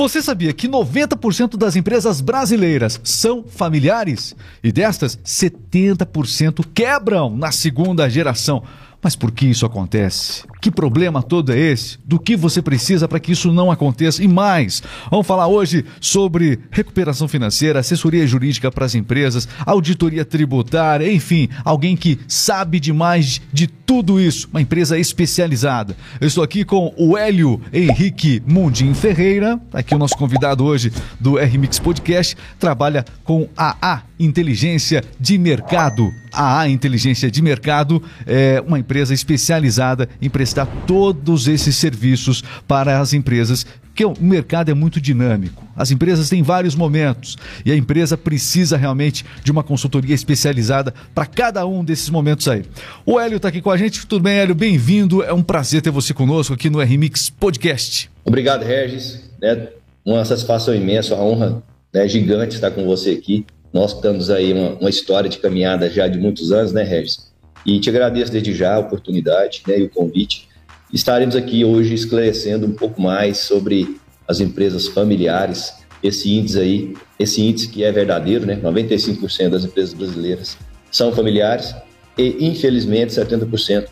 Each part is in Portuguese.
Você sabia que 90% das empresas brasileiras são familiares? E destas, 70% quebram na segunda geração. Mas por que isso acontece? Que problema todo é esse? Do que você precisa para que isso não aconteça? E mais, vamos falar hoje sobre recuperação financeira, assessoria jurídica para as empresas, auditoria tributária, enfim, alguém que sabe demais de tudo isso, uma empresa especializada. Eu estou aqui com o Hélio Henrique Mundim Ferreira, aqui o nosso convidado hoje do RMix Podcast, trabalha com AA Inteligência de Mercado. A Inteligência de Mercado é uma empresa especializada em prestar todos esses serviços para as empresas, que o mercado é muito dinâmico. As empresas têm vários momentos e a empresa precisa realmente de uma consultoria especializada para cada um desses momentos aí. O Hélio está aqui com a gente. Tudo bem, Hélio? Bem-vindo. É um prazer ter você conosco aqui no RMix Podcast. Obrigado, Regis. É uma satisfação imensa, uma honra né, gigante estar com você aqui. Nós estamos aí uma, uma história de caminhada já de muitos anos, né, Regis? E te agradeço desde já a oportunidade né, e o convite. Estaremos aqui hoje esclarecendo um pouco mais sobre as empresas familiares, esse índice aí, esse índice que é verdadeiro, né? 95% das empresas brasileiras são familiares e, infelizmente, 70%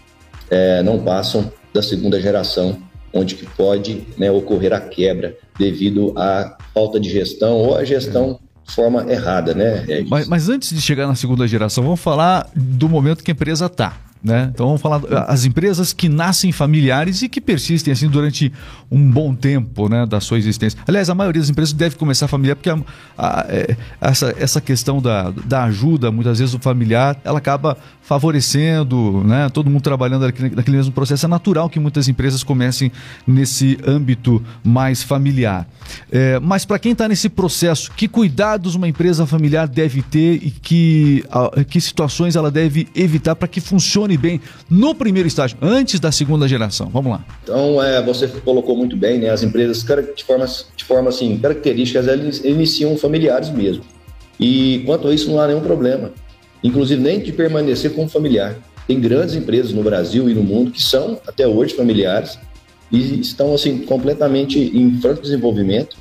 é, não passam da segunda geração, onde que pode né, ocorrer a quebra devido à falta de gestão ou a gestão forma errada, né? Mas, mas, antes de chegar na segunda geração, vamos falar do momento que a empresa está. Né? Então vamos falar as empresas que nascem familiares e que persistem assim durante um bom tempo né, da sua existência. Aliás, a maioria das empresas deve começar familiar porque a, a, é, essa, essa questão da, da ajuda, muitas vezes o familiar, ela acaba favorecendo, né, todo mundo trabalhando naquele mesmo processo. É natural que muitas empresas comecem nesse âmbito mais familiar. É, mas para quem está nesse processo, que cuidados uma empresa familiar deve ter e que, que situações ela deve evitar para que funcione bem no primeiro estágio, antes da segunda geração? Vamos lá. Então, é, você colocou muito bem, né? As empresas, de forma, de forma assim, características, elas iniciam familiares mesmo. E quanto a isso, não há nenhum problema inclusive nem de permanecer como familiar. Tem grandes empresas no Brasil e no mundo que são até hoje familiares e estão assim completamente em franco desenvolvimento.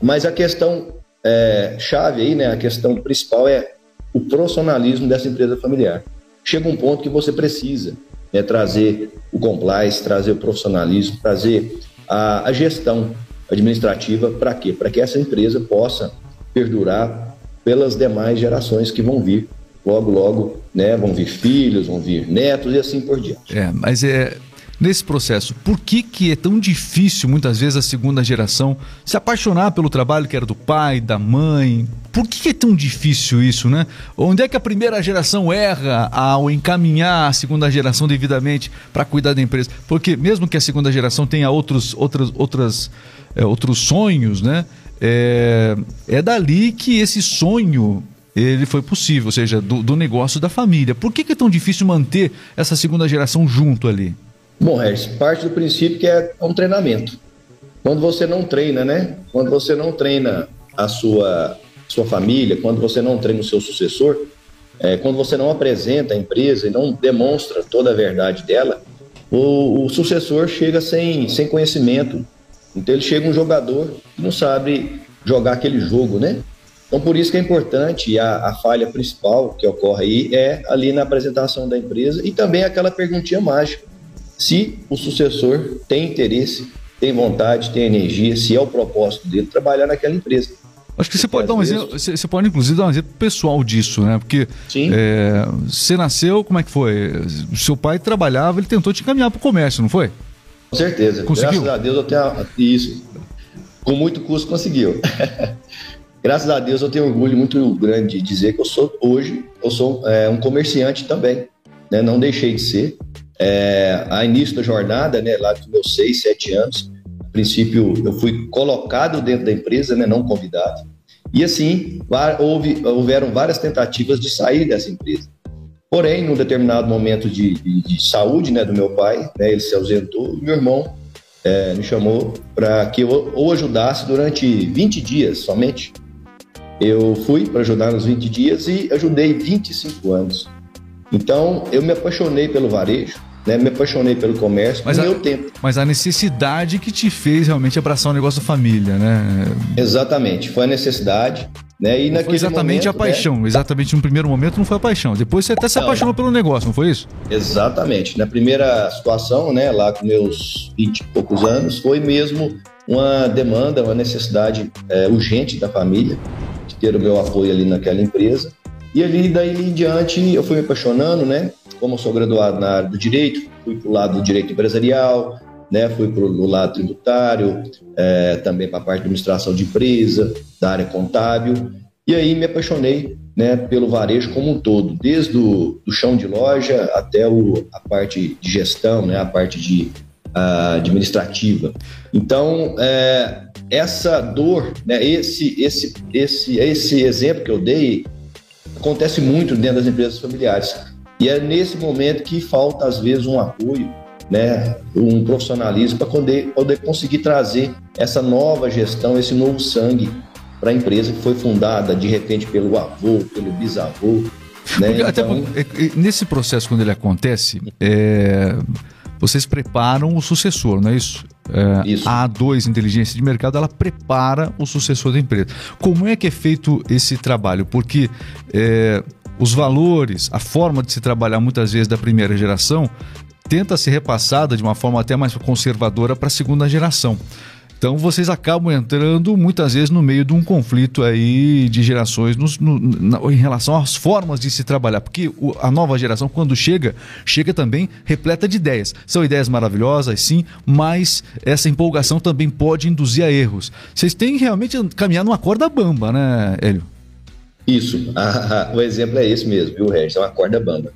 Mas a questão é, chave aí, né, a questão principal é o profissionalismo dessa empresa familiar. Chega um ponto que você precisa né, trazer o compliance, trazer o profissionalismo, trazer a, a gestão administrativa para quê? Para que essa empresa possa perdurar pelas demais gerações que vão vir logo, logo, né, vão vir filhos, vão vir netos e assim por diante. É, mas é nesse processo, por que, que é tão difícil muitas vezes a segunda geração se apaixonar pelo trabalho que era do pai, da mãe? Por que, que é tão difícil isso, né? Onde é que a primeira geração erra ao encaminhar a segunda geração devidamente para cuidar da empresa? Porque mesmo que a segunda geração tenha outros, outras, outras, é, outros sonhos, né? É, é dali que esse sonho ele foi possível, ou seja, do, do negócio da família. Por que, que, é tão difícil manter essa segunda geração junto ali? Bom, Regis, parte do princípio que é um treinamento. Quando você não treina, né? Quando você não treina a sua, sua família, quando você não treina o seu sucessor, é, quando você não apresenta a empresa e não demonstra toda a verdade dela, o, o sucessor chega sem, sem conhecimento. Então ele chega um jogador que não sabe jogar aquele jogo, né? Então, por isso que é importante, a, a, falha principal que ocorre aí é ali na apresentação da empresa e também aquela perguntinha mágica. Se o sucessor tem interesse, tem vontade, tem energia, se é o propósito dele trabalhar naquela empresa. Acho que você pode dar um exemplo, você pode inclusive dar um exemplo pessoal disso, né? Porque é, você nasceu, como é que foi? O seu pai trabalhava, ele tentou te encaminhar para o comércio, não foi? Com certeza. Conseguiu? Graças a Deus eu tenho isso. Com muito custo conseguiu. graças a Deus eu tenho orgulho muito grande de dizer que eu sou hoje eu sou é, um comerciante também, né? Não deixei de ser. É, a início da jornada, né, lá dos meus seis, sete anos, a princípio eu fui colocado dentro da empresa, né, não convidado. E assim, houve, houveram várias tentativas de sair dessa empresa. Porém, num determinado momento de, de, de saúde né, do meu pai, né, ele se ausentou, meu irmão é, me chamou para que eu o ajudasse durante 20 dias somente eu fui para ajudar nos 20 dias e ajudei 25 anos. Então, eu me apaixonei pelo varejo, né? Me apaixonei pelo comércio, mas no a, meu tempo. Mas a necessidade que te fez realmente abraçar o negócio da família, né? Exatamente, foi a necessidade. Né? E não foi exatamente momento, a paixão, né? exatamente no primeiro momento não foi a paixão. Depois você até se não, apaixonou pelo negócio, não foi isso? Exatamente. Na primeira situação, né, lá com meus 20 e poucos anos, foi mesmo uma demanda, uma necessidade é, urgente da família de ter o meu apoio ali naquela empresa. E ali, daí em diante, eu fui me apaixonando, né? Como eu sou graduado na área do direito, fui para o lado do direito empresarial, né? Fui para o lado tributário, é, também para a parte de administração de empresa, da área contábil. E aí me apaixonei né, pelo varejo como um todo, desde o do chão de loja até o, a parte de gestão, né, a parte de uh, administrativa. Então, é, essa dor, né, esse, esse, esse, esse exemplo que eu dei, acontece muito dentro das empresas familiares. E é nesse momento que falta, às vezes, um apoio, né, um profissionalismo para poder, poder conseguir trazer essa nova gestão, esse novo sangue para a empresa que foi fundada, de repente, pelo avô, pelo bisavô. Né? Então... Até nesse processo, quando ele acontece, é, vocês preparam o sucessor, não é isso? É. A A2 Inteligência de Mercado, ela prepara o sucessor da empresa. Como é que é feito esse trabalho? Porque é, os valores, a forma de se trabalhar muitas vezes da primeira geração tenta ser repassada de uma forma até mais conservadora para a segunda geração. Então vocês acabam entrando muitas vezes no meio de um conflito aí de gerações no, na, em relação às formas de se trabalhar, porque o, a nova geração quando chega, chega também repleta de ideias. São ideias maravilhosas, sim, mas essa empolgação também pode induzir a erros. Vocês têm realmente caminhar numa corda bamba, né, Hélio? Isso, o exemplo é esse mesmo, viu, Regis? É uma corda bamba.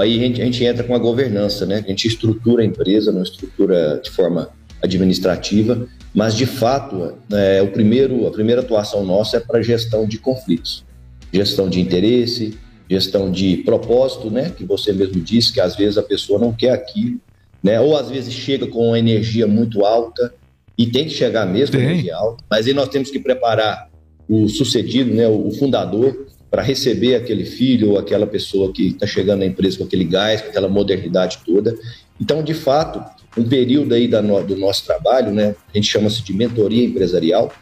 Aí a gente, a gente entra com a governança, né? A gente estrutura a empresa, não estrutura de forma administrativa, mas de fato é, o primeiro, a primeira atuação nossa é para gestão de conflitos, gestão de interesse, gestão de propósito, né? Que você mesmo disse que às vezes a pessoa não quer aquilo, né? Ou às vezes chega com uma energia muito alta e tem que chegar mesmo com energia alta, mas aí nós temos que preparar o sucedido, né? O fundador para receber aquele filho ou aquela pessoa que está chegando na empresa com aquele gás, com aquela modernidade toda. Então, de fato, um período aí da no, do nosso trabalho, né? A gente chama-se de mentoria empresarial.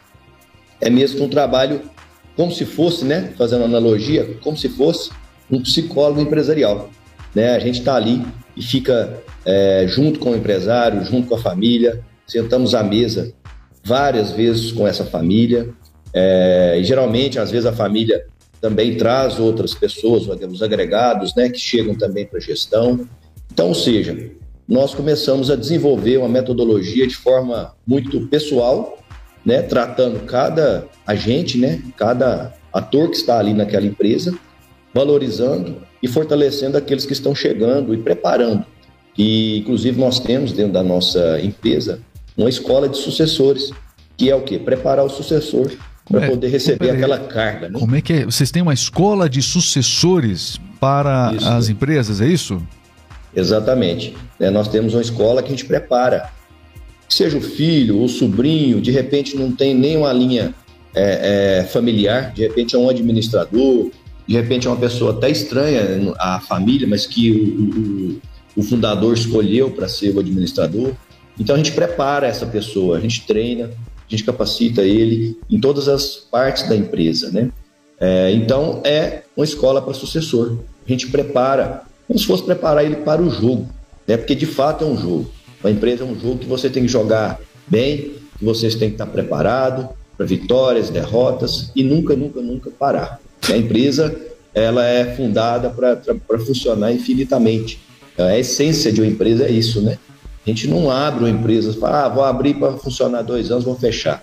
É mesmo um trabalho como se fosse, né? Fazendo analogia, como se fosse um psicólogo empresarial, né? A gente está ali e fica é, junto com o empresário, junto com a família, sentamos à mesa várias vezes com essa família. É, e geralmente, às vezes, a família também traz outras pessoas, os agregados, né, que chegam também para a gestão. Então, ou seja, nós começamos a desenvolver uma metodologia de forma muito pessoal, né, tratando cada agente, né, cada ator que está ali naquela empresa, valorizando e fortalecendo aqueles que estão chegando e preparando. E inclusive nós temos dentro da nossa empresa uma escola de sucessores, que é o quê? Preparar o sucessor para é, poder receber aquela carga. Né? Como é que é? Vocês têm uma escola de sucessores para isso. as empresas, é isso? Exatamente. É, nós temos uma escola que a gente prepara. Seja o filho, o sobrinho, de repente não tem nenhuma linha é, é, familiar, de repente é um administrador, de repente é uma pessoa até estranha à família, mas que o, o, o fundador escolheu para ser o administrador. Então a gente prepara essa pessoa, a gente treina, a gente capacita ele em todas as partes da empresa, né? É, então é uma escola para sucessor. A gente prepara como se fosse preparar ele para o jogo, né? porque de fato é um jogo. A empresa é um jogo que você tem que jogar bem, que vocês têm que estar preparado para vitórias, derrotas e nunca, nunca, nunca parar. A empresa ela é fundada para funcionar infinitamente. A essência de uma empresa é isso, né? A gente não abre uma empresa fala, ah, vou abrir para funcionar dois anos, vou fechar.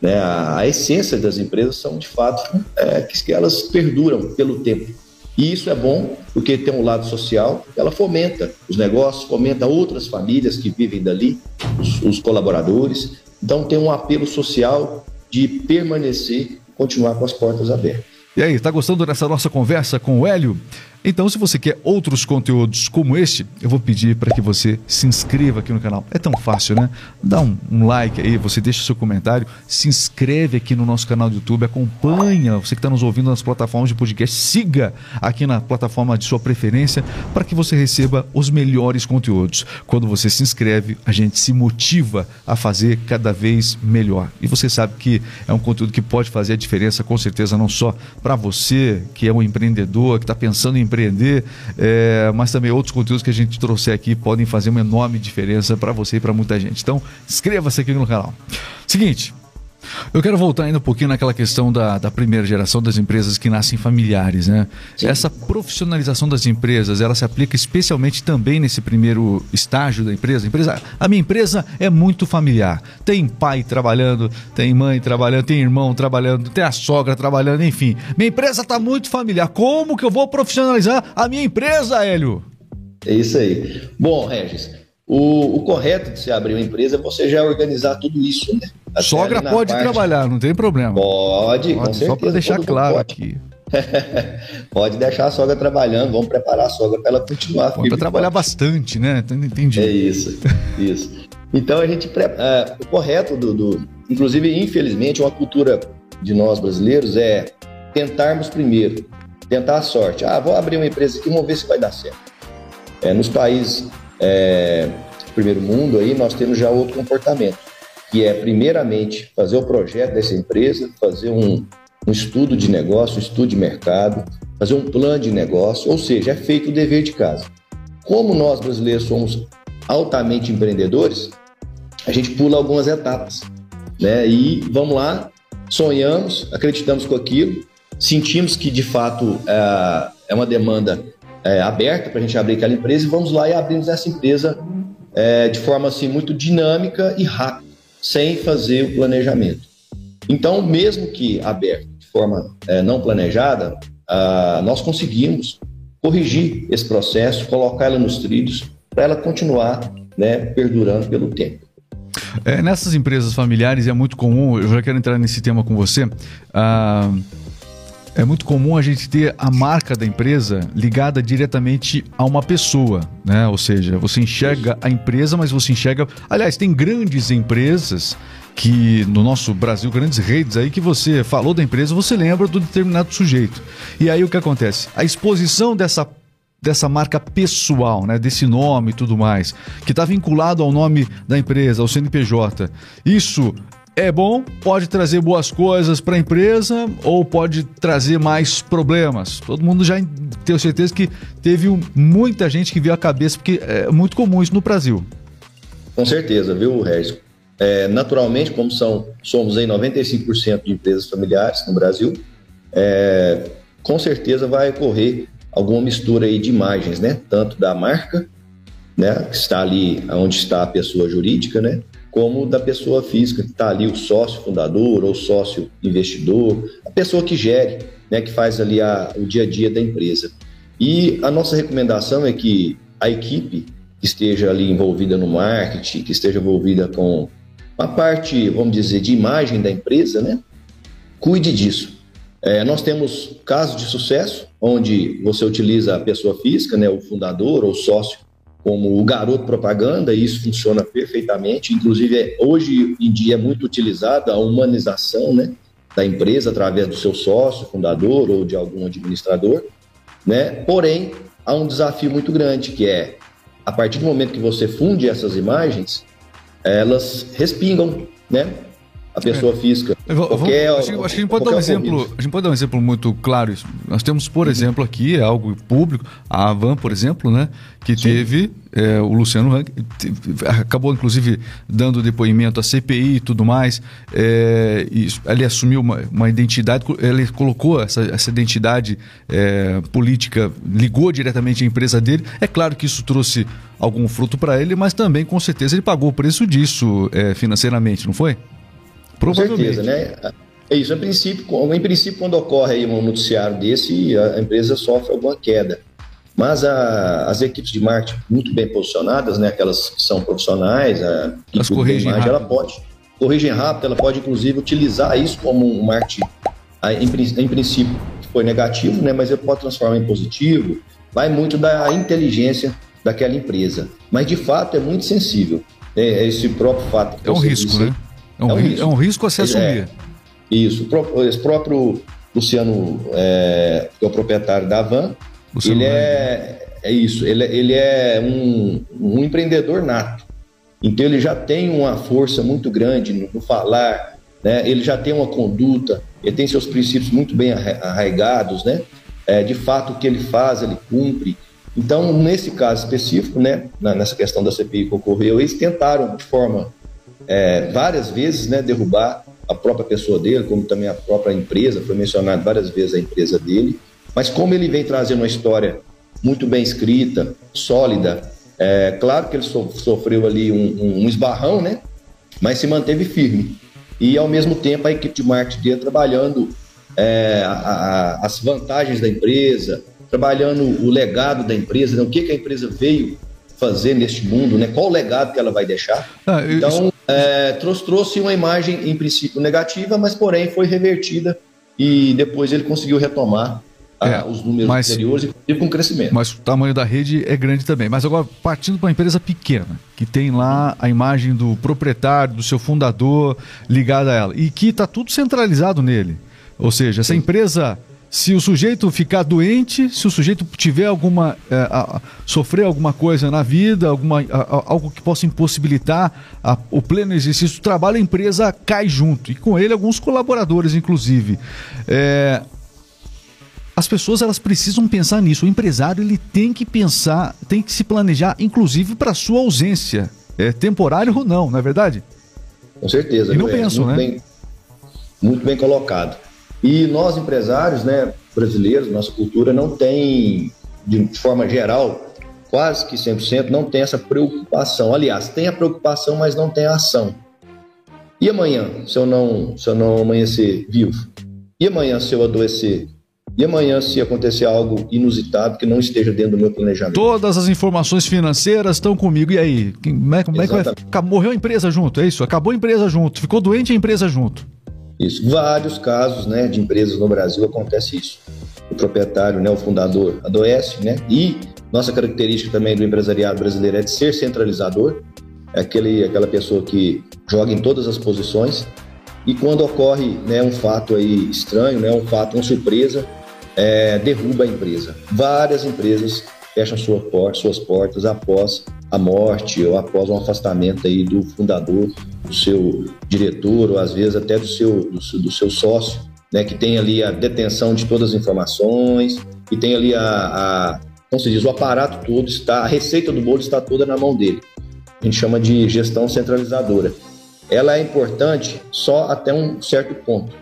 Né? A, a, essência das empresas são, de fato, é, que elas perduram pelo tempo. E isso é bom porque tem um lado social, ela fomenta os negócios, fomenta outras famílias que vivem dali, os, os colaboradores. Então tem um apelo social de permanecer, continuar com as portas abertas. E aí, está gostando dessa nossa conversa com o Hélio? Então, se você quer outros conteúdos como este, eu vou pedir para que você se inscreva aqui no canal. É tão fácil, né? Dá um, um, like aí, você deixa seu comentário, se inscreve aqui no nosso canal do YouTube, acompanha, você que está nos ouvindo nas plataformas de podcast, siga aqui na plataforma de sua preferência para que você receba os melhores conteúdos. Quando você se inscreve, a gente se motiva a fazer cada vez melhor. E você sabe que é um conteúdo que pode fazer a diferença, com certeza, não só para você que é um empreendedor, que está pensando em empreender, é, mas também outros conteúdos que a gente trouxe aqui podem fazer uma enorme diferença para você e para muita gente. Então, inscreva-se aqui no canal. Seguinte, eu quero voltar ainda um pouquinho naquela questão da, da primeira geração das empresas que nascem familiares, né? Sim. Essa profissionalização das empresas, ela se aplica especialmente também nesse primeiro estágio da empresa. A, empresa, a minha empresa é muito familiar. Tem pai trabalhando, tem mãe trabalhando, tem irmão trabalhando, tem a sogra trabalhando, enfim. Minha empresa está muito familiar. Como que eu vou profissionalizar a minha empresa, Hélio? É isso aí. Bom, Regis, o, o, correto de se abrir uma empresa é você já organizar tudo isso, né? Até Sogra pode parte... trabalhar, não tem problema. Pode, pode com certeza. Só para deixar claro aqui. pode deixar a sogra trabalhando, vamos preparar a sogra para ela continuar. Para trabalhar bastante, né? Entendi. É isso, isso. Então a gente. É, o correto do, do. Inclusive, infelizmente, uma cultura de nós brasileiros é tentarmos primeiro, tentar a sorte. Ah, vou abrir uma empresa aqui, vamos ver se vai dar certo. É, nos países é, primeiro mundo, aí nós temos já outro comportamento, que é, primeiramente, fazer o projeto dessa empresa, fazer um, um estudo de negócio, um estudo de mercado, fazer um plano de negócio, ou seja, é feito o dever de casa. Como nós brasileiros somos altamente empreendedores, a gente pula algumas etapas, né? E vamos lá, sonhamos, acreditamos com aquilo, sentimos que de fato é, é uma demanda é, aberta para a gente abrir aquela empresa e vamos lá e abrimos essa empresa é, de forma assim muito dinâmica e rápida, sem fazer o planejamento. Então, mesmo que aberto de forma é, não planejada, nós conseguimos corrigir esse processo, colocar ela nos trilhos para ela continuar né, perdurando pelo tempo. É, nessas empresas familiares é muito comum, eu já quero entrar nesse tema com você. Ah, é muito comum a gente ter a marca da empresa ligada diretamente a uma pessoa, né? Ou seja, você enxerga a empresa, mas você enxerga. Aliás, tem grandes empresas que no nosso Brasil, grandes redes aí que você falou da empresa, você lembra do determinado sujeito. E aí o que acontece? A exposição dessa dessa marca pessoal, né, desse nome e tudo mais, que está vinculado ao nome da empresa, ao CNPJ. Isso é bom, pode trazer boas coisas para a empresa ou pode trazer mais problemas. Todo mundo já tem certeza que teve muita gente que viu a cabeça, porque é muito comum isso no Brasil. Com certeza, viu, Regis? É, naturalmente, como são, somos em 95% de empresas familiares no Brasil, é, com certeza vai ocorrer alguma mistura aí de imagens, né? Tanto da marca, né, que está ali onde está a pessoa jurídica, né? Como da pessoa física, que está ali o sócio fundador ou sócio investidor, a pessoa que gere, né, que faz ali a, o dia a dia da empresa. E a nossa recomendação é que a equipe que esteja ali envolvida no marketing, que esteja envolvida com a parte, vamos dizer, de imagem da empresa, né, cuide disso. É, nós temos casos de sucesso onde você utiliza a pessoa física, né, o fundador ou sócio como o garoto propaganda, e isso funciona perfeitamente. Inclusive, é, hoje em dia é muito utilizada a humanização né, da empresa através do seu sócio, fundador ou de algum administrador. Né? Porém, há um desafio muito grande, que é, a partir do momento que você funde essas imagens, elas respingam, né? A pessoa é. física. Qualquer, acho, acho, que a gente pode dar um exemplo. A gente pode dar um exemplo muito claro. Nós temos, por uhum. exemplo, aqui é algo público. A Avan, por exemplo, né, que Sim. teve é, o Luciano Hang, acabou inclusive dando depoimento à CPI e tudo mais. É, e ele assumiu uma, uma, identidade, ele colocou essa, essa identidade é, política, ligou diretamente à empresa dele. É claro que isso trouxe algum fruto para ele, mas também com certeza ele pagou o preço disso é, financeiramente, não foi? Com certeza, né? É isso, em princípio, em princípio quando ocorre um noticiário desse, a empresa sofre alguma queda. Mas a, as equipes de marketing muito bem posicionadas, né, aquelas que são profissionais, a, Elas corrigem rápido. ela pode corrigem rápido, ela pode inclusive utilizar isso como um marketing, em, em princípio foi negativo, né, mas ele pode transformar em positivo, vai muito da inteligência daquela empresa. Mas de fato é muito sensível. É, esse próprio fato. É um risco, disse, né? É um, é um, risco. é um risco a se assumir. É, isso. Esse próprio Luciano, é, que é o proprietário da Van, Luciano ele é, é isso, ele, ele é um, um empreendedor nato. Então ele já tem uma força muito grande no, no falar, né? ele já tem uma conduta, ele tem seus princípios muito bem arraigados, né? É, de fato, o que ele faz, ele cumpre. Então, nesse caso específico, né, nessa questão da CPI que ocorreu, eles tentaram, de forma é, várias vezes, né, derrubar a própria pessoa dele, como também a própria empresa, foi mencionado várias vezes a empresa dele, mas como ele vem trazendo uma história muito bem escrita, sólida, é claro que ele so, sofreu ali um, um, esbarrão, né, mas se manteve firme. E, ao mesmo tempo, a equipe de marketing dele trabalhando é, a, a, as vantagens da empresa, trabalhando o legado da empresa, né? o que, que a empresa veio fazer neste mundo, né? qual o legado que ela vai deixar. Ah, então, é, trouxe, trouxe uma imagem, em princípio, negativa, mas, porém, foi revertida e depois ele conseguiu retomar é, os números mas, anteriores e com crescimento. Mas o tamanho da rede é grande também. Mas agora, partindo para uma empresa pequena, que tem lá a imagem do proprietário, do seu fundador ligada a ela, e que está tudo centralizado nele. Ou seja, essa empresa, se o sujeito ficar doente, se o sujeito tiver alguma. É, a, sofrer alguma coisa na vida, alguma, a, algo que possa impossibilitar a, o pleno exercício do trabalho, a empresa cai junto. E com ele, alguns colaboradores, inclusive. É, as pessoas elas precisam pensar nisso. O empresário ele tem que pensar, tem que se planejar, inclusive para sua ausência, é temporário ou não, não é verdade? Com certeza. E não é, né? Bem, muito bem colocado. E nós, empresários né, brasileiros, nossa cultura não tem, de forma geral, quase que 100%, não tem essa preocupação. Aliás, tem a preocupação, mas não tem a ação. E amanhã, se eu não, se eu não amanhecer vivo? E amanhã, se eu adoecer? E amanhã, se acontecer algo inusitado que não esteja dentro do meu planejamento? Todas as informações financeiras estão comigo. E aí? Como é, como é que vai? Morreu a empresa junto, é isso? Acabou a empresa junto, ficou doente a empresa junto. Isso. Vários casos né, de empresas no Brasil acontece isso. O proprietário, né, o fundador, adoece, né? E nossa característica também do empresariado brasileiro é de ser centralizador, é aquele, aquela pessoa que joga em todas as posições. E quando ocorre né, um fato aí estranho, né, um fato, uma surpresa, é, derruba a empresa. Várias empresas fecham sua porta, suas portas após a morte ou após um afastamento aí do fundador, do seu diretor ou às vezes até do seu, do, do seu sócio, né, que tem ali a detenção de todas as informações e tem ali a, a como se diz, o aparato todo está, a receita do bolo está toda na mão dele. A gente chama de gestão centralizadora. Ela é importante só até um certo ponto.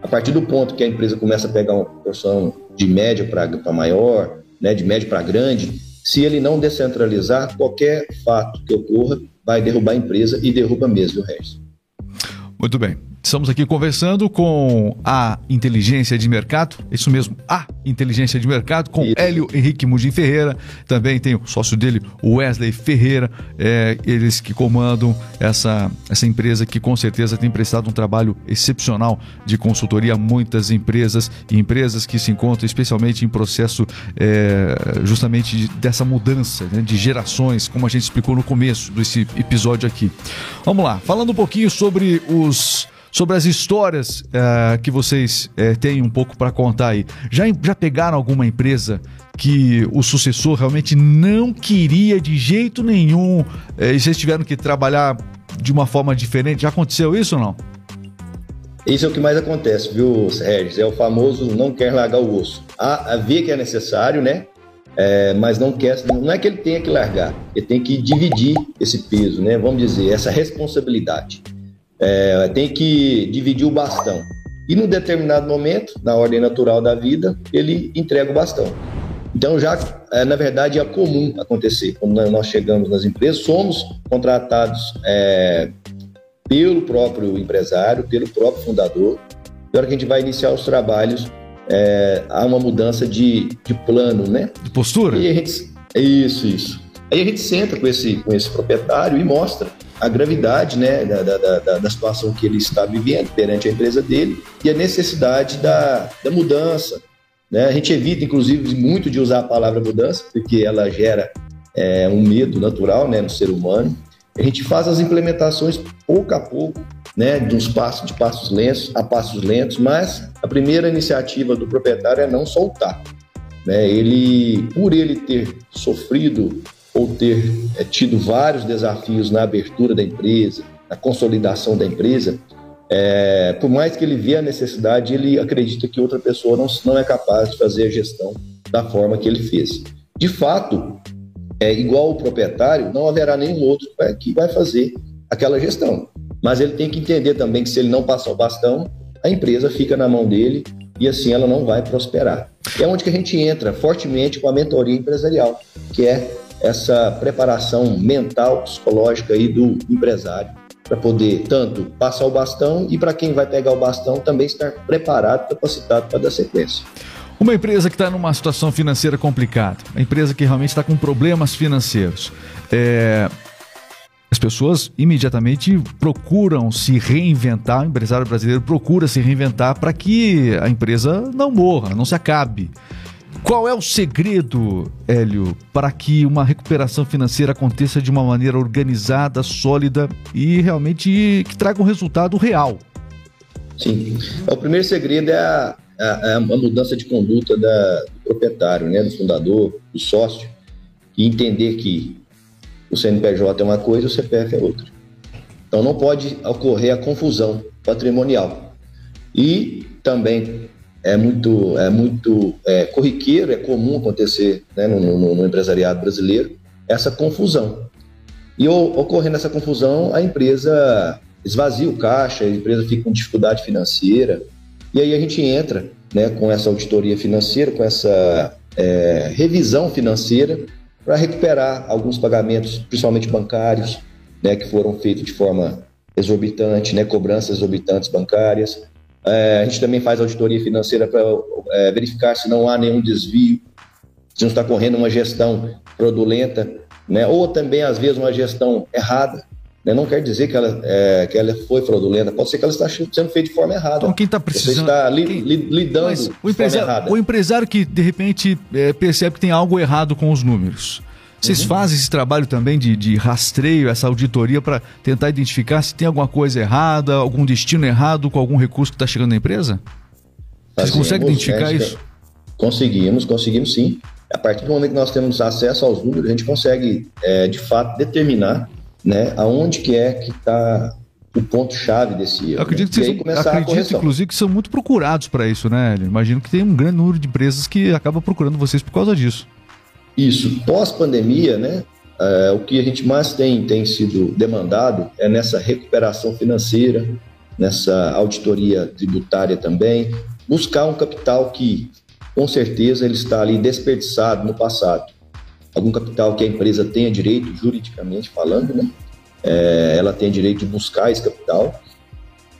A partir do ponto que a empresa começa a pegar uma porção de média para maior, né, de médio para grande, se ele não descentralizar, qualquer fato que ocorra vai derrubar a empresa e derruba mesmo o resto. Muito bem. Estamos aqui conversando com a inteligência de mercado, isso mesmo, a inteligência de mercado, com isso. Hélio Henrique Mugim Ferreira, também tem o sócio dele, Wesley Ferreira, é, eles que comandam essa, essa empresa que com certeza tem prestado um trabalho excepcional de consultoria a muitas empresas e empresas que se encontram especialmente em processo é, justamente dessa mudança né, de gerações, como a gente explicou no começo desse episódio aqui. Vamos lá, falando um pouquinho sobre os sobre as histórias uh, que vocês uh, têm um pouco para contar aí. Já, já pegaram alguma empresa que o sucessor realmente não queria de jeito nenhum uh, e vocês tiveram que trabalhar de uma forma diferente? Já aconteceu isso ou não? Isso é o que mais acontece, viu, Regis? É o famoso não quer largar o osso. A, a via que é necessário, né? É, mas não quer, não é que ele tenha que largar, ele tem que dividir esse peso, né? Vamos dizer, essa responsabilidade é, tem que dividir o bastão. E num determinado momento, na ordem natural da vida, ele entrega o bastão. Então, já, é, na verdade, é comum acontecer. Quando nós chegamos nas empresas, somos contratados é, pelo próprio empresário, pelo próprio fundador. E a hora que a gente vai iniciar os trabalhos, é, há uma mudança de, de plano, né? De postura? Gente, isso, isso. Aí a gente senta com esse, com esse proprietário e mostra a gravidade né, da, da, da, da, situação que ele está vivendo perante a empresa dele e a necessidade da, da mudança, Né? A gente evita, inclusive, muito de usar a palavra mudança, porque ela gera é, um medo natural né, no ser humano. A gente faz as implementações pouco a pouco, né, de uns passos de passos lentos a passos lentos, mas a primeira iniciativa do proprietário é não soltar. Né? Ele, por ele ter sofrido ou ter é, tido vários desafios na abertura da empresa, na consolidação da empresa, é, por mais que ele vê a necessidade, ele acredita que outra pessoa não, não é capaz de fazer a gestão da forma que ele fez. De fato, é igual o proprietário, não haverá nenhum outro que vai fazer aquela gestão. Mas ele tem que entender também que se ele não passar o bastão, a empresa fica na mão dele e assim ela não vai prosperar. É onde que a gente entra fortemente com a mentoria empresarial, que é essa preparação mental, psicológica aí do empresário para poder tanto passar o bastão e para quem vai pegar o bastão também estar preparado, capacitado para dar sequência. Uma empresa que está numa situação financeira complicada, uma empresa que realmente está com problemas financeiros, é, as pessoas imediatamente procuram se reinventar, o empresário brasileiro procura se reinventar para que a empresa não morra, não se acabe. Qual é o segredo, Hélio, para que uma recuperação financeira aconteça de uma maneira organizada, sólida e realmente que traga um resultado real? Sim. O primeiro segredo é a, a, a mudança de conduta da, do proprietário, né, do fundador, do sócio, e entender que o CNPJ é uma coisa e o CPF é outra. Então não pode ocorrer a confusão patrimonial. E também é muito, é muito é, corriqueiro, é comum acontecer né, no, no, no, empresariado brasileiro essa confusão. E ocorrendo essa confusão, a empresa esvazia o caixa, a empresa fica com dificuldade financeira, e aí a gente entra né, com essa auditoria financeira, com essa é, revisão financeira, para recuperar alguns pagamentos, principalmente bancários, né, que foram feitos de forma exorbitante, né, cobranças exorbitantes bancárias. É, a gente também faz auditoria financeira para é, verificar se não há nenhum desvio, se não está correndo uma gestão fraudulenta, né, ou também, às vezes, uma gestão errada. Né? Não quer dizer que ela, é, que ela foi fraudulenta, pode ser que ela está sendo feita de forma errada. Então, quem está precisando. Você está li, quem... li, lidando Mas o empresário, forma errada. O empresário que, de repente, é, percebe que tem algo errado com os números. Vocês uhum. fazem esse trabalho também de, de rastreio, essa auditoria, para tentar identificar se tem alguma coisa errada, algum destino errado com algum recurso que está chegando na empresa? Vocês conseguem identificar isso? Conseguimos, conseguimos sim. A partir do momento que nós temos acesso aos números, a gente consegue, é, de fato, determinar né, aonde que é que está o ponto-chave desse erro. Eu acredito né? que vocês acredito, inclusive, que são muito procurados para isso, né? Imagino que tem um grande número de empresas que acabam procurando vocês por causa disso. Isso. Pós-pandemia, né? É, o que a gente mais tem, tem sido demandado é nessa recuperação financeira, nessa auditoria tributária também, buscar um capital que, com certeza, ele está ali desperdiçado no passado algum capital que a empresa tenha direito, juridicamente falando, né? É, ela tem direito de buscar esse capital.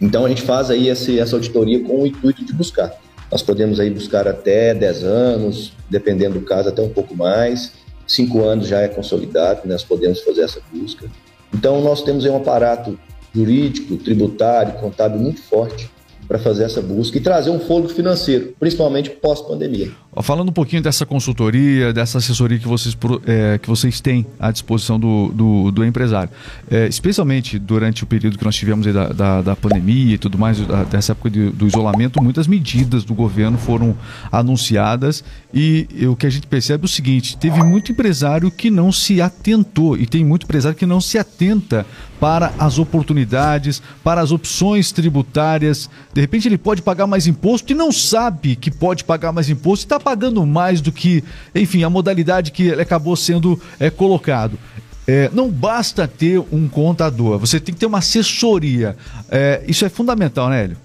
Então a gente faz aí essa, essa auditoria com o intuito de buscar. Nós podemos aí buscar até 10 anos, dependendo do caso, até um pouco mais. Cinco anos já é consolidado, né? nós podemos fazer essa busca. Então nós temos aí um aparato jurídico, tributário, contábil muito forte para fazer essa busca e trazer um fôlego financeiro, principalmente pós-pandemia. Falando um pouquinho dessa consultoria, dessa assessoria que vocês, é, que vocês têm à disposição do, do, do empresário, é, especialmente durante o período que nós tivemos da, da, da, pandemia e tudo mais, dessa época de, do isolamento, muitas medidas do governo foram anunciadas e o que a gente percebe é o seguinte: teve muito empresário que não se atentou e tem muito empresário que não se atenta para as oportunidades, para as opções tributárias. De repente ele pode pagar mais imposto e não sabe que pode pagar mais imposto e está pagando mais do que, enfim, a modalidade que acabou sendo é, colocado. É, não basta ter um contador, você tem que ter uma assessoria. É, isso é fundamental, né, Hélio?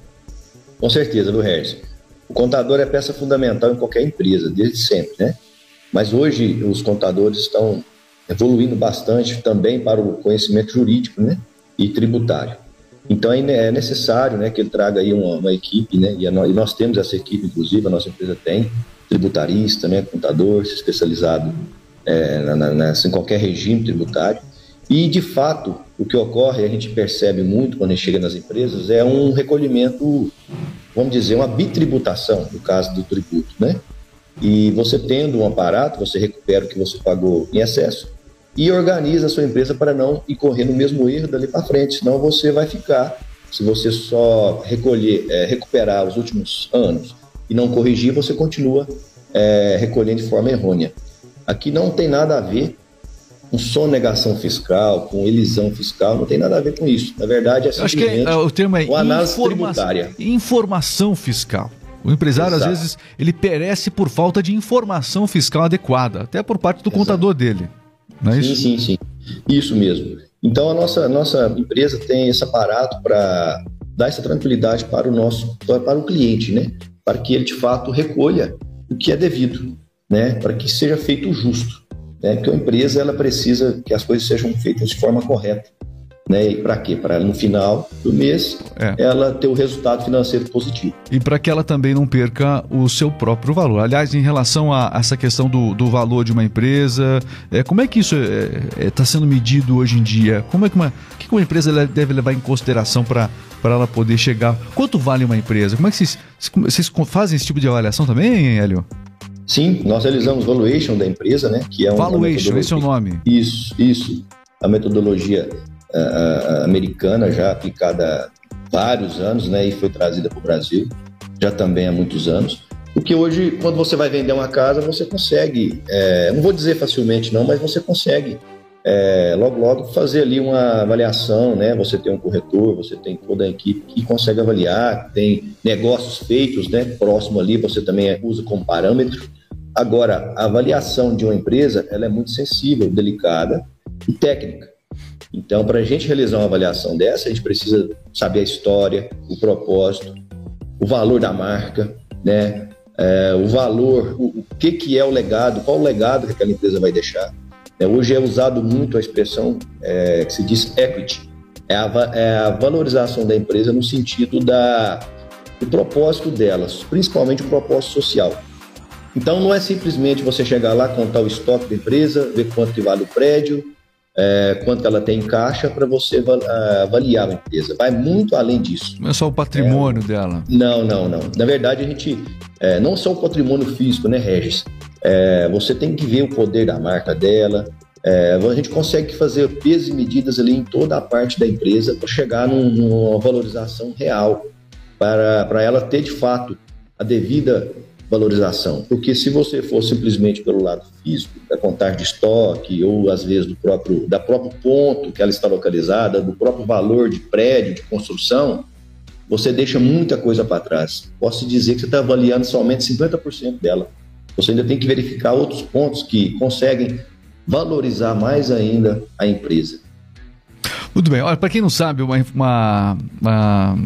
Com certeza, do Harrison. O contador é peça fundamental em qualquer empresa, desde sempre, né? Mas hoje os contadores estão evoluindo bastante também para o conhecimento jurídico né, e tributário. Então é necessário né, que ele traga aí uma, uma equipe, né, e, nós temos essa equipe, inclusive, a nossa empresa tem, tributarista, né, contador, especializado é, na, na, em qualquer regime tributário. E, de fato, o que ocorre, a gente percebe muito quando a gente chega nas empresas, é um recolhimento, vamos dizer, uma bitributação, no caso do tributo, né? E você tendo um aparato, você recupera o que você pagou em excesso e organiza a sua empresa para não incorrer no mesmo erro dali para frente, senão você vai ficar, se você só recolher, é, recuperar os últimos anos e não corrigir, você continua é, recolhendo de forma errônea. Aqui não tem nada a ver com sonegação fiscal, com elisão fiscal, não tem nada a ver com isso. Na verdade, é simplesmente Acho que é, o termo é uma análise informa tributária. Informação fiscal. O empresário, Exato. às vezes, ele perece por falta de informação fiscal adequada, até por parte do Exato. contador dele. Não é sim, isso? sim, sim. Isso mesmo. Então, a nossa, nossa empresa tem esse aparato para dar essa tranquilidade para o nosso para o cliente, né? Para que ele, de fato, recolha o que é devido, né? Para que seja feito o justo. Né? Porque a empresa ela precisa que as coisas sejam feitas de forma correta. Né? E para quê? Para no final do mês é. ela ter o resultado financeiro positivo. E para que ela também não perca o seu próprio valor. Aliás, em relação a essa questão do, do valor de uma empresa, é, como é que isso está é, é, tá sendo medido hoje em dia? Como é que uma, que uma empresa deve levar em consideração para para ela poder chegar? Quanto vale uma empresa? Como é que vocês, vocês fazem esse tipo de avaliação também, Hélio? Sim, nós realizamos valuation da empresa, né? Que é um, valuation, esse é o nome. Isso, isso. A metodologia uh, americana já aplicada há vários anos, né? E foi trazida para o Brasil já também há muitos anos. Porque hoje, quando você vai vender uma casa, você consegue, é, não vou dizer facilmente não, mas você consegue é, logo logo fazer ali uma avaliação, né? Você tem um corretor, você tem toda a equipe que consegue avaliar, tem negócios feitos, né? Próximo ali, você também usa como parâmetro Agora, a avaliação de uma empresa ela é muito sensível, delicada e técnica. Então, para a gente realizar uma avaliação dessa, a gente precisa saber a história, o propósito, o valor da marca, né? É, o valor, o, o, que, que é o legado, qual o legado que aquela empresa vai deixar. É, hoje é usado muito a expressão é, que se diz equity, é a, é a valorização da empresa no sentido da, do propósito delas, principalmente o propósito social. Então não é simplesmente você chegar lá, contar o estoque da empresa, ver quanto que vale o prédio, é, quanto ela tem em caixa para você avaliar a empresa. Vai muito além disso. Não é só o patrimônio é, dela. Não, não, não. Na verdade, a gente. É, não só o patrimônio físico, né, Regis? É, você tem que ver o poder da marca dela. É, a gente consegue fazer pesos e medidas ali em toda a parte da empresa para chegar num, numa valorização real, para, para ela ter de fato a devida valorização. Porque se você for simplesmente pelo lado físico, da contagem de estoque, ou às vezes do próprio, da próprio ponto que ela está localizada, do próprio valor de prédio, de construção, você deixa muita coisa para trás. Posso dizer que você está avaliando somente 50% dela. Você ainda tem que verificar outros pontos que conseguem valorizar mais ainda a empresa. Muito bem. Olha, para quem não sabe, uma, uma, uma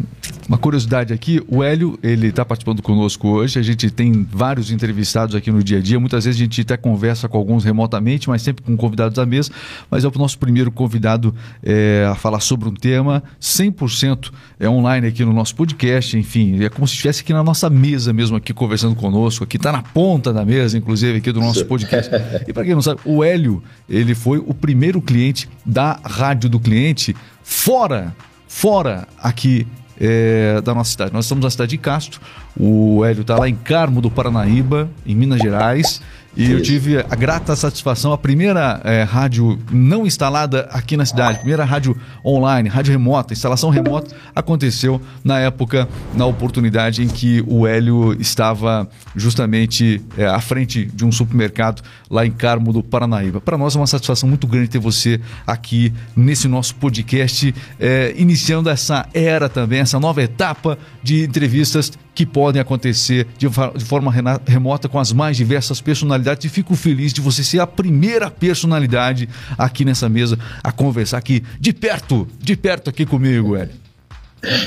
uma curiosidade aqui, o Hélio, ele está participando conosco hoje. A gente tem vários entrevistados aqui no dia a dia. Muitas vezes a gente até conversa com alguns remotamente, mas sempre com convidados à mesa. Mas é o nosso primeiro convidado é, a falar sobre um tema 100% é online aqui no nosso podcast. Enfim, é como se estivesse aqui na nossa mesa mesmo, aqui conversando conosco. Aqui está na ponta da mesa, inclusive, aqui do nosso podcast. E para quem não sabe, o Hélio, ele foi o primeiro cliente da Rádio do Cliente fora, fora aqui é, da nossa cidade. Nós estamos na cidade de Castro, o Hélio está lá em Carmo do Paranaíba, em Minas Gerais. E Isso. eu tive a grata satisfação, a primeira é, rádio não instalada aqui na cidade, primeira rádio online, rádio remota, instalação remota, aconteceu na época, na oportunidade em que o Hélio estava justamente é, à frente de um supermercado lá em Carmo do Paranaíba. Para nós é uma satisfação muito grande ter você aqui nesse nosso podcast, é, iniciando essa era também, essa nova etapa de entrevistas que podem acontecer de, de forma remota com as mais diversas personalidades e fico feliz de você ser a primeira personalidade aqui nessa mesa a conversar aqui de perto, de perto aqui comigo, Hélio.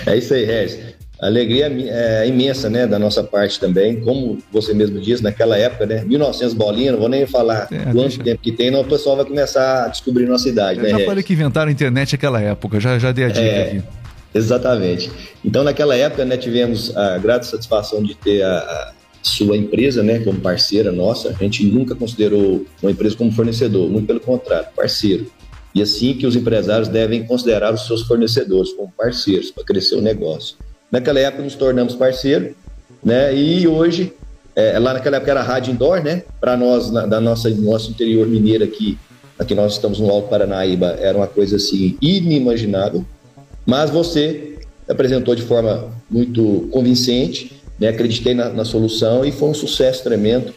É isso aí, Regis. Alegria é imensa, né, da nossa parte também. Como você mesmo disse, naquela época, né, 1900 bolinhas, não vou nem falar é, quanto deixa... tempo que tem, não, o pessoal vai começar a descobrir nossa idade, Eu né, Já Regis? falei que inventaram a internet naquela época, já, já dei a dica é... aqui. Exatamente. Então, naquela época, né, tivemos a grata satisfação de ter a, a, sua empresa, né, como parceira nossa. A gente nunca considerou uma empresa como fornecedor, muito pelo contrário, parceiro. E assim que os empresários devem considerar os seus fornecedores como parceiros para crescer o negócio. Naquela época nos tornamos parceiro, né, e hoje é, lá naquela época era rádio indoor, né? Para nós, na, da nossa, nosso interior mineiro aqui, aqui nós estamos no Alto Paranaíba, era uma coisa assim inimaginável. Mas você apresentou de forma muito convincente, né? acreditei na, na solução e foi um sucesso tremendo.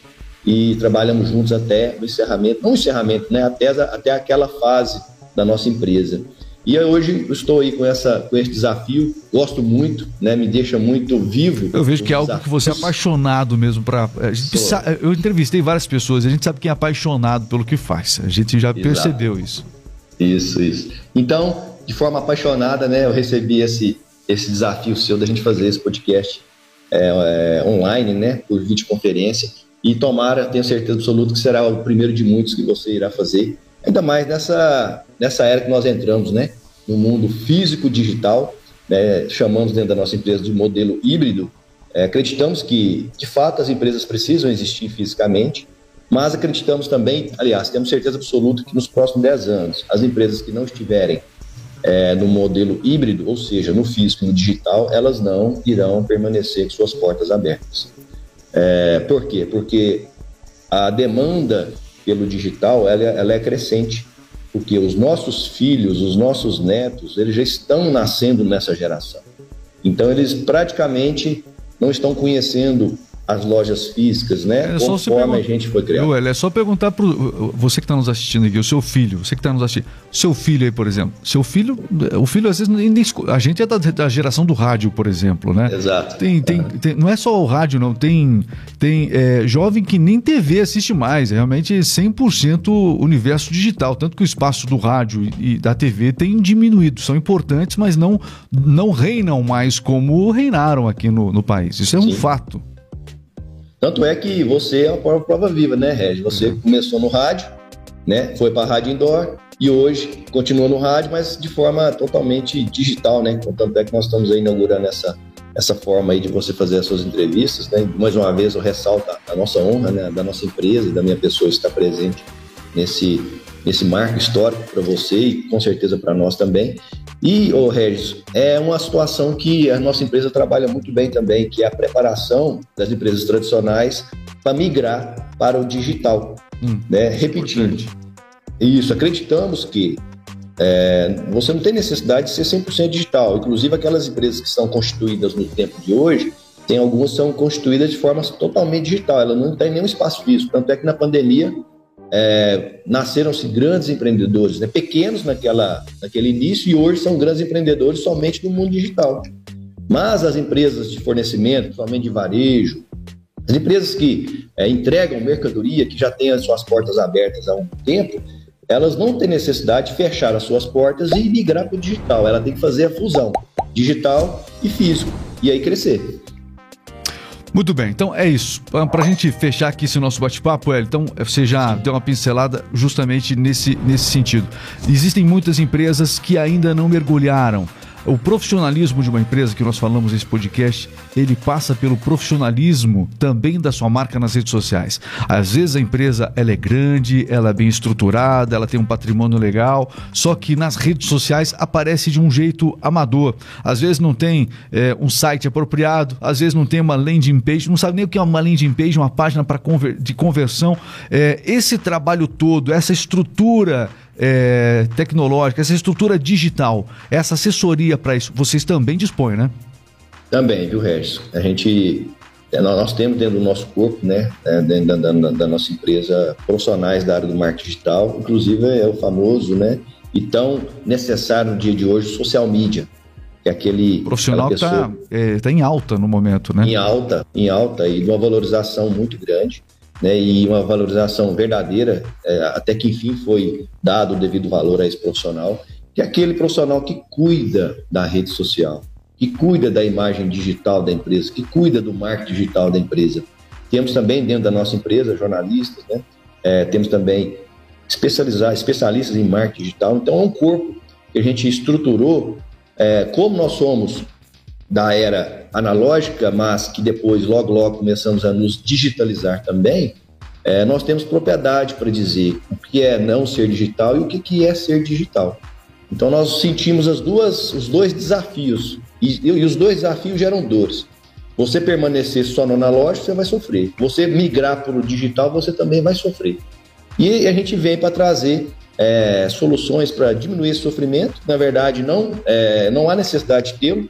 E trabalhamos juntos até o encerramento, não o encerramento, né? até, até aquela fase da nossa empresa. E hoje estou aí com, essa, com esse desafio, gosto muito, né? Me deixa muito vivo. Eu vejo que é algo que você é apaixonado mesmo para. Eu entrevistei várias pessoas, a gente sabe quem é apaixonado pelo que faz. A gente já Exato. percebeu isso. Isso, isso. Então, de forma apaixonada, né? Eu recebi esse, esse desafio seu da gente fazer esse podcast é, é, online, né? Por videoconferência. E tomara, tenho certeza absoluta que será o primeiro de muitos que você irá fazer. Ainda mais nessa, nessa era que nós entramos, né? no mundo físico-digital, né, chamamos dentro da nossa empresa de modelo híbrido. É, acreditamos que, de fato, as empresas precisam existir fisicamente, mas acreditamos também, aliás, temos certeza absoluta que nos próximos 10 anos, as empresas que não estiverem é, no modelo híbrido, ou seja, no físico e no digital, elas não irão permanecer com suas portas abertas. É, por quê? Porque a demanda pelo digital ela, ela é crescente porque os nossos filhos, os nossos netos, eles já estão nascendo nessa geração. Então eles praticamente não estão conhecendo as lojas físicas, né? É Conforme a gente foi criado. é só perguntar para você que está nos assistindo aqui, o seu filho, você que está nos assistindo, seu filho aí, por exemplo, seu filho, o filho às vezes nem, a gente é da, da, geração do rádio, por exemplo, né? Exato. Tem, tem, tem não é só o rádio, não, tem, tem é, jovem que nem TV assiste mais, é realmente 100% universo digital, tanto que o espaço do rádio e da TV tem diminuído, são importantes, mas não, não reinam mais como reinaram aqui no, no país. Isso é Sim. um fato. Tanto é que você é uma prova viva, né, Regis? Você uhum. começou no rádio, né? Foi para a rádio indoor e hoje continua no rádio, mas de forma totalmente digital, né? Tanto é que nós estamos aí inaugurando essa, essa forma aí de você fazer as suas entrevistas, né? Mais uma vez eu ressalto a nossa honra, né? Da nossa empresa e da minha pessoa estar presente nesse, nesse marco histórico para você e com certeza para nós também. E, ô Regis, é uma situação que a nossa empresa trabalha muito bem também, que é a preparação das empresas tradicionais para migrar para o digital. Hum, né? Repetindo. Isso, acreditamos que é, você não tem necessidade de ser 100% digital. Inclusive, aquelas empresas que são constituídas no tempo de hoje, tem algumas que são constituídas de forma totalmente digital. Ela não tem nenhum espaço físico. Tanto é que na pandemia é, nasceram-se grandes empreendedores, né? pequenos naquela, naquele início, e hoje são grandes empreendedores somente no mundo digital. Mas as empresas de fornecimento, somente de varejo, as empresas que é, entregam mercadoria, que já têm as suas portas abertas há um tempo, elas não têm necessidade de fechar as suas portas e migrar para o digital. Ela tem que fazer a fusão digital e físico, e aí crescer. Muito bem, então é isso. Para a gente fechar aqui esse nosso bate-papo, então você já deu uma pincelada justamente nesse, nesse sentido. Existem muitas empresas que ainda não mergulharam o profissionalismo de uma empresa que nós falamos nesse podcast, ele passa pelo profissionalismo também da sua marca nas redes sociais. Às vezes a empresa ela é grande, ela é bem estruturada, ela tem um patrimônio legal, só que nas redes sociais aparece de um jeito amador. Às vezes não tem é, um site apropriado, às vezes não tem uma landing page, não sabe nem o que é uma landing page, uma página para conver de conversão. É, esse trabalho todo, essa estrutura é, tecnológica, essa estrutura digital, essa assessoria para isso, vocês também dispõem, né? Também, viu, Regis? A gente, é, nós temos dentro do nosso corpo, né, é, dentro da, da, da, nossa empresa, profissionais da área do marketing digital, inclusive é o famoso, né, e tão necessário no dia de hoje, social media, que é aquele... O profissional está é, tá em alta no momento, né? Em alta, em alta, e de uma valorização muito grande né, e uma valorização verdadeira, é, até que enfim foi dado o devido valor a esse profissional, que é aquele profissional que cuida da rede social, que cuida da imagem digital da empresa, que cuida do marketing digital da empresa. Temos também dentro da nossa empresa jornalistas, né, é, temos também especializar, especialistas em marketing digital. Então é um corpo que a gente estruturou, é, como nós somos da era analógica, mas que depois, logo, logo, começamos a nos digitalizar também, é, nós temos propriedade para dizer o que é não ser digital e o que, que é ser digital. Então, nós sentimos as duas, os dois desafios, e, e os dois desafios geram dores. Você permanecer só no analógico, você vai sofrer. Você migrar para o digital, você também vai sofrer. E a gente vem para trazer é, soluções para diminuir esse sofrimento. Na verdade, não, é, não há necessidade de tê-lo.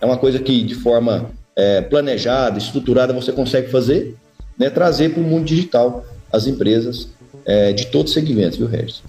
É uma coisa que, de forma é, planejada, estruturada, você consegue fazer. Né, trazer para o mundo digital as empresas é, de todos os segmentos, viu, Regis?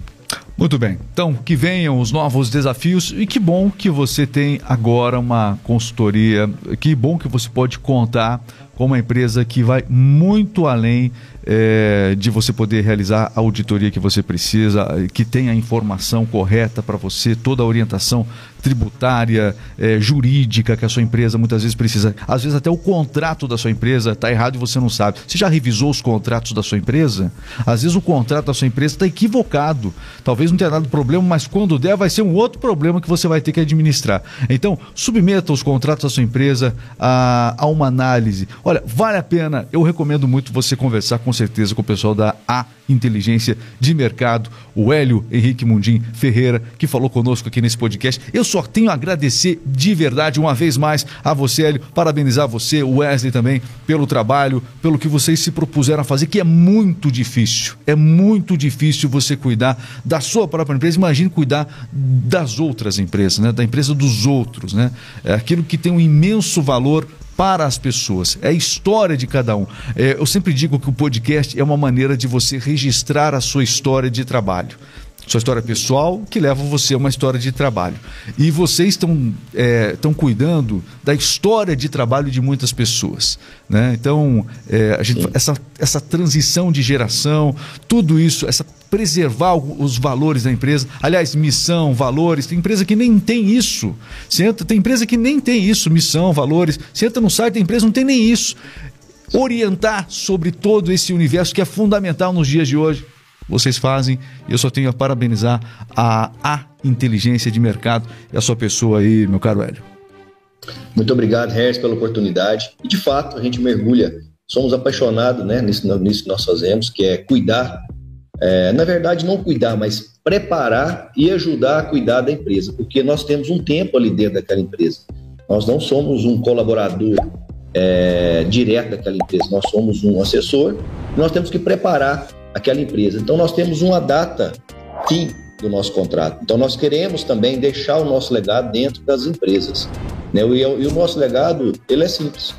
Muito bem. Então, que venham os novos desafios e que bom que você tem agora uma consultoria, que bom que você pode contar com uma empresa que vai muito além é, de você poder realizar a auditoria que você precisa, que tenha a informação correta para você, toda a orientação tributária, é, jurídica que a sua empresa muitas vezes precisa. Às vezes até o contrato da sua empresa está errado e você não sabe. Você já revisou os contratos da sua empresa? Às vezes o contrato da sua empresa está equivocado. Talvez não tenha dado problema, mas quando der vai ser um outro problema que você vai ter que administrar. Então, submeta os contratos da sua empresa a, a uma análise. Olha, vale a pena, eu recomendo muito você conversar com certeza com o pessoal da A Inteligência de Mercado, o Hélio Henrique Mundim Ferreira, que falou conosco aqui nesse podcast. Eu só tenho a agradecer de verdade uma vez mais a você, Hélio, parabenizar você, o Wesley também, pelo trabalho, pelo que vocês se propuseram a fazer, que é muito difícil. É muito difícil você cuidar da sua própria empresa. Imagine cuidar das outras empresas, né? da empresa dos outros. Né? É aquilo que tem um imenso valor para as pessoas. É a história de cada um. É, eu sempre digo que o podcast é uma maneira de você registrar a sua história de trabalho. Sua história pessoal que leva você a uma história de trabalho. E vocês estão é, cuidando da história de trabalho de muitas pessoas. Né? Então, é, gente, essa, essa transição de geração, tudo isso, essa preservar os valores da empresa. Aliás, missão, valores. Tem empresa que nem tem isso. Você entra, tem empresa que nem tem isso, missão, valores. Você entra no site da empresa, não tem nem isso. Orientar sobre todo esse universo que é fundamental nos dias de hoje. Vocês fazem, eu só tenho a parabenizar a, a inteligência de mercado e a sua pessoa aí, meu caro Hélio. Muito obrigado, Harris, pela oportunidade. E de fato, a gente mergulha, somos apaixonados né, nisso, nisso que nós fazemos, que é cuidar é, na verdade, não cuidar, mas preparar e ajudar a cuidar da empresa, porque nós temos um tempo ali dentro daquela empresa. Nós não somos um colaborador é, direto daquela empresa, nós somos um assessor, nós temos que preparar aquela empresa. Então, nós temos uma data fim do nosso contrato. Então, nós queremos também deixar o nosso legado dentro das empresas. Né? E, e o nosso legado, ele é simples,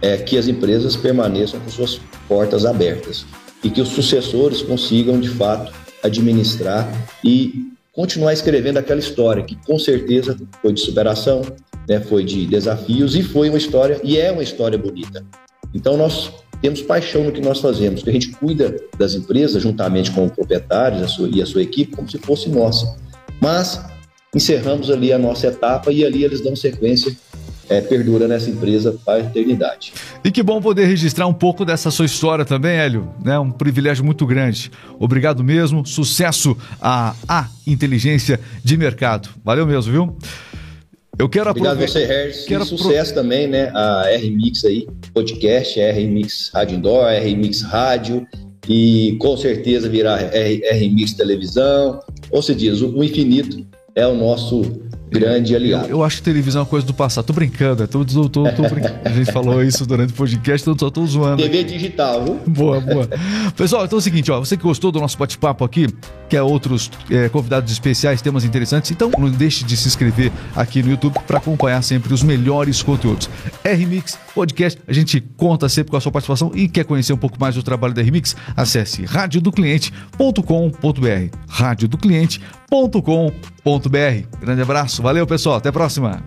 é que as empresas permaneçam com suas portas abertas e que os sucessores consigam, de fato, administrar e continuar escrevendo aquela história que, com certeza, foi de superação, né, foi de desafios e foi uma história, e é uma história bonita. Então, nós temos paixão no que nós fazemos, que a gente cuida das empresas juntamente com os proprietários e a sua equipe como se fosse nossa. Mas encerramos ali a nossa etapa e ali eles dão sequência é, perdura nessa empresa para a eternidade. E que bom poder registrar um pouco dessa sua história também, Hélio. Né? Um privilégio muito grande. Obrigado mesmo. Sucesso à, à inteligência de mercado. Valeu mesmo, viu? Eu quero Obrigado você, Harris. Quero e sucesso pro... também, né? A R-Mix aí, podcast, R-Mix Rádio Indoor, R-Mix Rádio e com certeza virá R-Mix Televisão. Ou se diz, o infinito é o nosso grande aliado. Eu, eu, acho que televisão é uma coisa do passado. Tô brincando, tô, tô, tô, tô brincando. A gente falou isso durante o podcast, então só tô zoando. TV digital, viu? Boa, boa. Pessoal, então é o seguinte, ó, você que gostou do nosso bate-papo aqui, quer outros é, convidados especiais, temas interessantes, então não deixe de se inscrever aqui no YouTube para acompanhar sempre os melhores conteúdos. RMix Podcast, a gente conta sempre com a sua participação e quer conhecer um pouco mais do trabalho da RMix? Acesse radiodocliente.com.br radiodocliente.com.br Grande abraço, valeu pessoal, até a próxima.